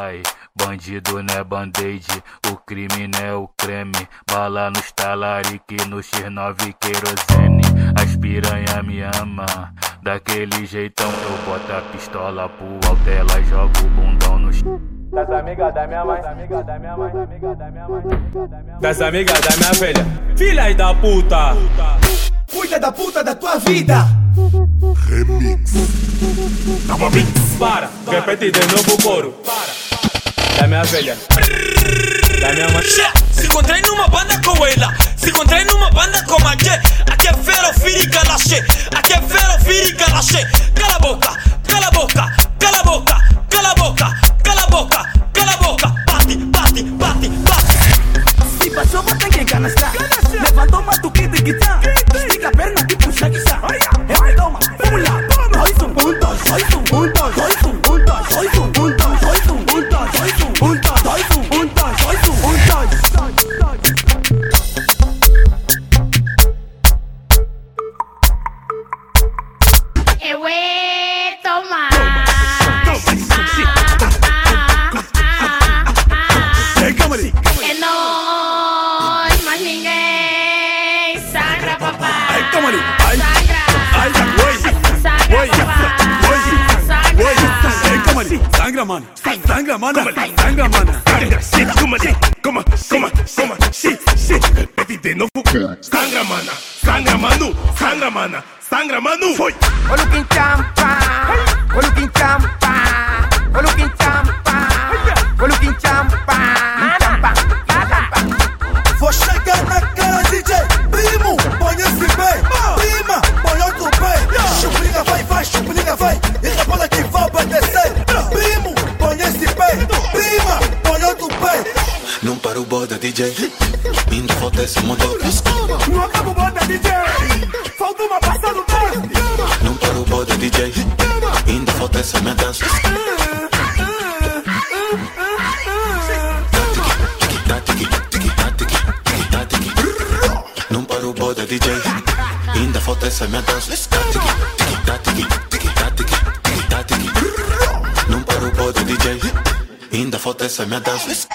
Ai, bandido não é band-aid, o crime não é o creme. Bala no talarique, no X9 querosene. As piranha me ama, daquele jeitão. Eu boto a pistola pro alto, ela joga o bundão no chão. Das amigas da minha mãe, das amigas da minha mãe, das amigas da minha mãe, das amigas da minha velha. Filha da puta! Cuida da puta da tua vida! Remix. Tava mix. Para, repete de novo o coro. Para. Da minha velha. Da minha mãe. Se encontrei numa banda com ela, se encontrei numa banda com a G. Aqui é fera, filho galaxê. Aqui é fera, filho galaxê. money. Ay, ay, güey, güey, güey, güey. Hey, come sangra man, sangra man, sangra man, sangra shit, come on, come on, come on, come on, shit, shit. Repete de novo. Sangra mana, sangra manu, sangra mana, sangra manu. Foi. Olha o quinchampa, champa, o quinchampa, olha o quinchampa, olha o quinchampa. O boda DJ Ainda falta esse motor Não acaba o DJ, falta uma passada no tempo. Não para o boda DJ Ainda falta essa minha dança Não para o DJ Ainda falta essa minha dança Não para o boda DJ Ainda falta essa minha dança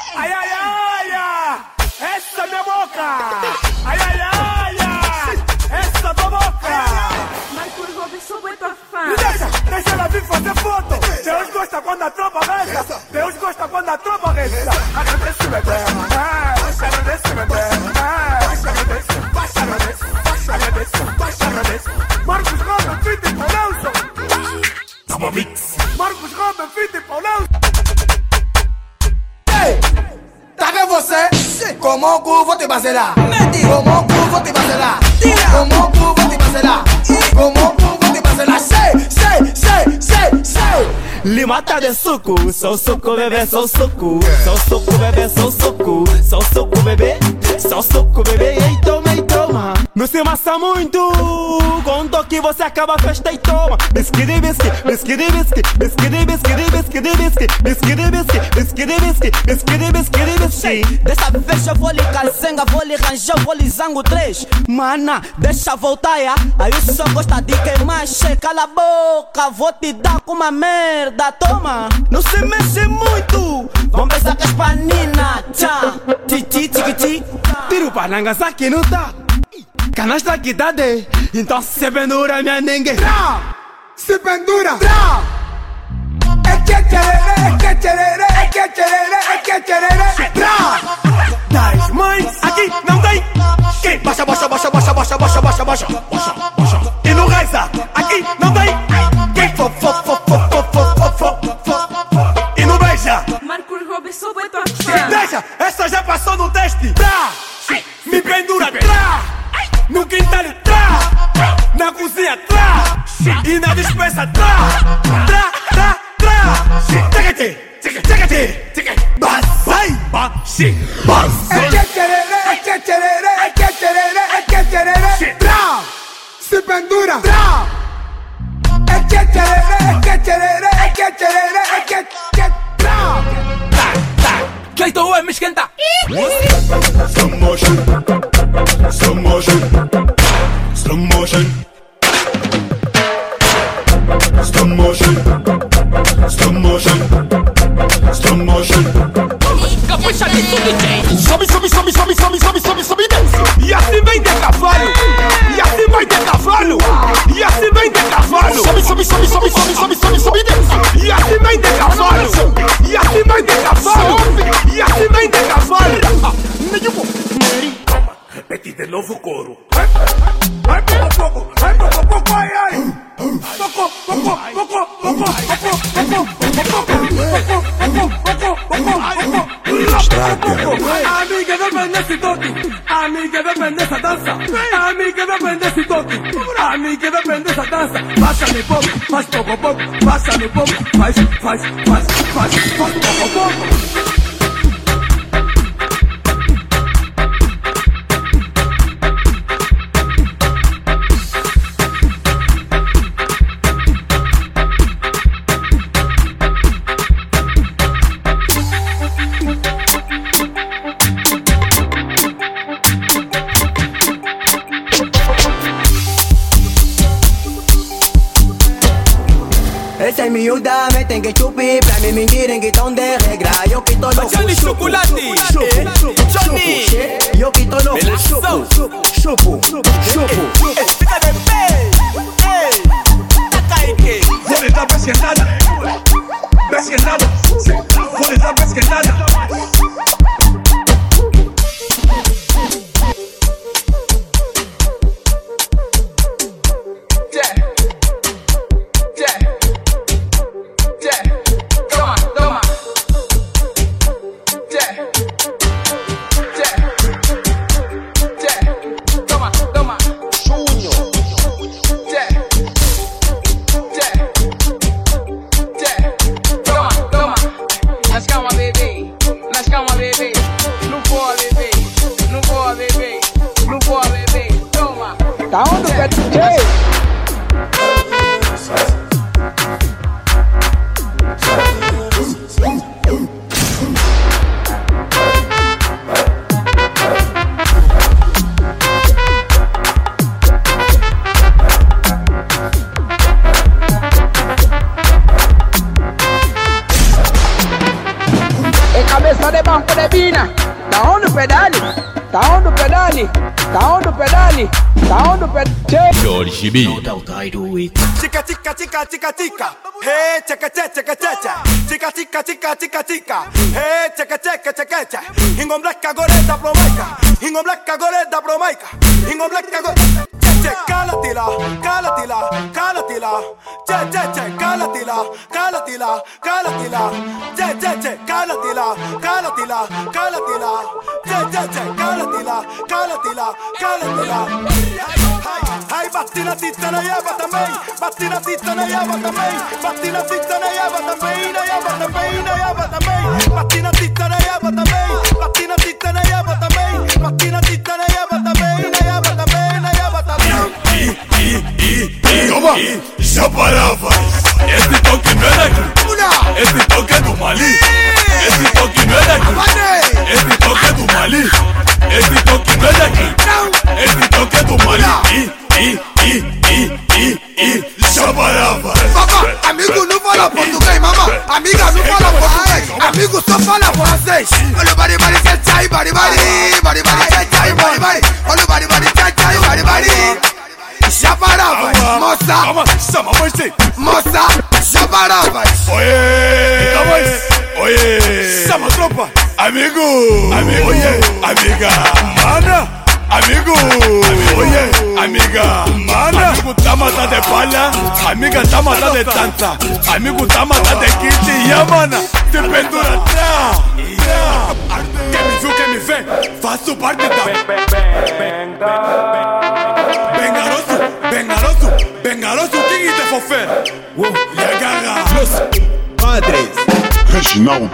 Mix. Marcos Robin, Fita e Paulão. Tá vendo você? Como o cu vou te baselar. Como o cu vou te baselar. Como o cu vou te baselar. Como o cu vou te baselar. Sei, sei, sei, sei, sei. Lhe mata de suco, sou suco bebê, sou suco, sou suco bebê, sou suco, sou suco bebê, sou suco bebê, e toma, e toma. Não se massa muito, conto que você acaba a festa e toma. Bisquiri, bisqui, bisquiri, bisqui, bisquiri, bisquiri, bisquiri, bisqui, bisquiri, bisqui, bisquiri, bisqui, bisquiri, bisquiri, bisqui. Dessa vez eu vou lhe calcenga, vou lhe ranger, vou lhe zango três. Mana, deixa voltar, ya. Aí o só gosta de queimar, che, a boca, vou te dar com uma merda, toma. Não se mexe muito, vamos pensar que as panina, tchá, titi, tiki, tiki. Tiro pra Nagasaki, não tá? Canastra que tá de, então se pendura minha nengue. Se pendura. É que tcherere, é que tcherere, é que tcherere, é que tcherere. Tra. Das mães, aqui não tem. Quem baixa, baixa, baixa, baixa, baixa, baixa, baixa, baixa, baixa, baixa. E no reza, aqui não tem. Quem fo, fo, fo, fo, fo, fo, fo, fo, fo. E no beija. Marcos Robinson é tua fã. Deixa, essa já Tra, mi pendura tra, no quintal tra, na cozinha tra, e na dispensa tra, tra, tra, tra. Tecate, tecate, tecate. Bas, vai, bas, bas. É que tererê, é. Tra, se pendura tra. É que tererê, é. Cleiton é me esquenta. Slow motion. Slow motion. Slow motion. Slow motion. Slow motion. Slow Capricha nisso, DJ. Sobe, sobe, sobe, sobe, sobe, sobe, sobe, sobe, desce. E assim vem de cavalo, e assim vai de cavalo, e assim vem de cavalo. Sobe, sobe, sobe, sobe, sobe, sobe, sobe, sobe, desce. E assim vem de cavalo, si toqui, a mí que depende esa danza, a mí que depende si toqui, a mí que depende esa danza. Pásame pop, pas poco pop, pásame pop, pas, pas, pas, pas, pop, poco pop. Me tem que chupir Pra mí mentirem que estão de regra Yo quito los Johnny Chocolate. Eh, Johnny. Yo quito los Melação. Chupo, chupo Fica de pé. Ei. Taca aí, que? Vou lhe dar pesquisada, pesquisada, vou lhe dar pesquisada. Mas Sabina, taondo pedali taondo pedali taondo pedali taondo pedali George B. Tika tika tika tika tika hey tika tika tika tika tika tika tika tika tika hey tika tika tika tika ingo blacka goreta promaica ingo blacka goreta promaica ingo blacka goreta calatila calatila calatila che che cálatela, cálatela, che, che, che, cálatela, cálatela, cálatela, che, che, che, cálatela, cálatela, cálatela. Ai, batti la titta na yaba também, batti na titta na yaba também, batti na titta na yaba também, na yaba também, na yaba também, batti na titta na yaba também, batti na titta na yaba também, batti na titta na yaba também, na yaba também, na yaba também. Toma, já parava. Daqui. Esse toque é do Mali. Esse toque não é daqui. Esse toque é do Mali. Esse toque não é daqui. Esse toque é do Mali. E, e, e, e, e, já parava. Papá, amigo não fala português, mamá. Amiga não fala português. Amigo só fala francês. Olha o bari bari tchai tchai, bari bari, bari bari tchai tchai, bari bari. Olha o bari bari tchai tchai, bari bari. Já paravas, moça, chama sim. moça, Oye, calma Oye, chama a tropa. Amigo, amigo, oye, amiga, mana. Amigo, oye, amiga, mana. Amigo tá matando de palha, amiga tá matando de tanta. Amigo tá matando de kit e a mana se pendura. Tra. Quem me viu, quem me vê, faço parte da. Bengaroso, bengaroso, bengaroso, fofer? Uou, e agarra. Padres. Reginaldo.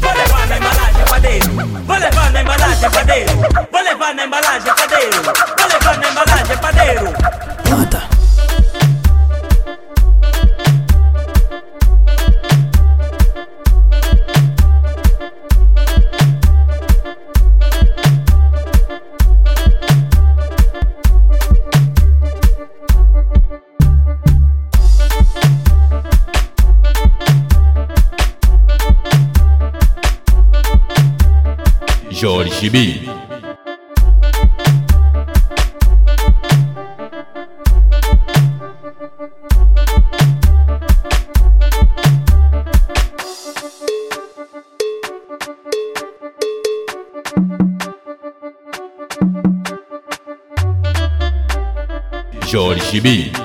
Vou levar na embalagem padeiro. Vou levar na embalagem padeiro. Vou levar na embalagem padeiro. Vou levar na embalagem padeiro. Jorge B.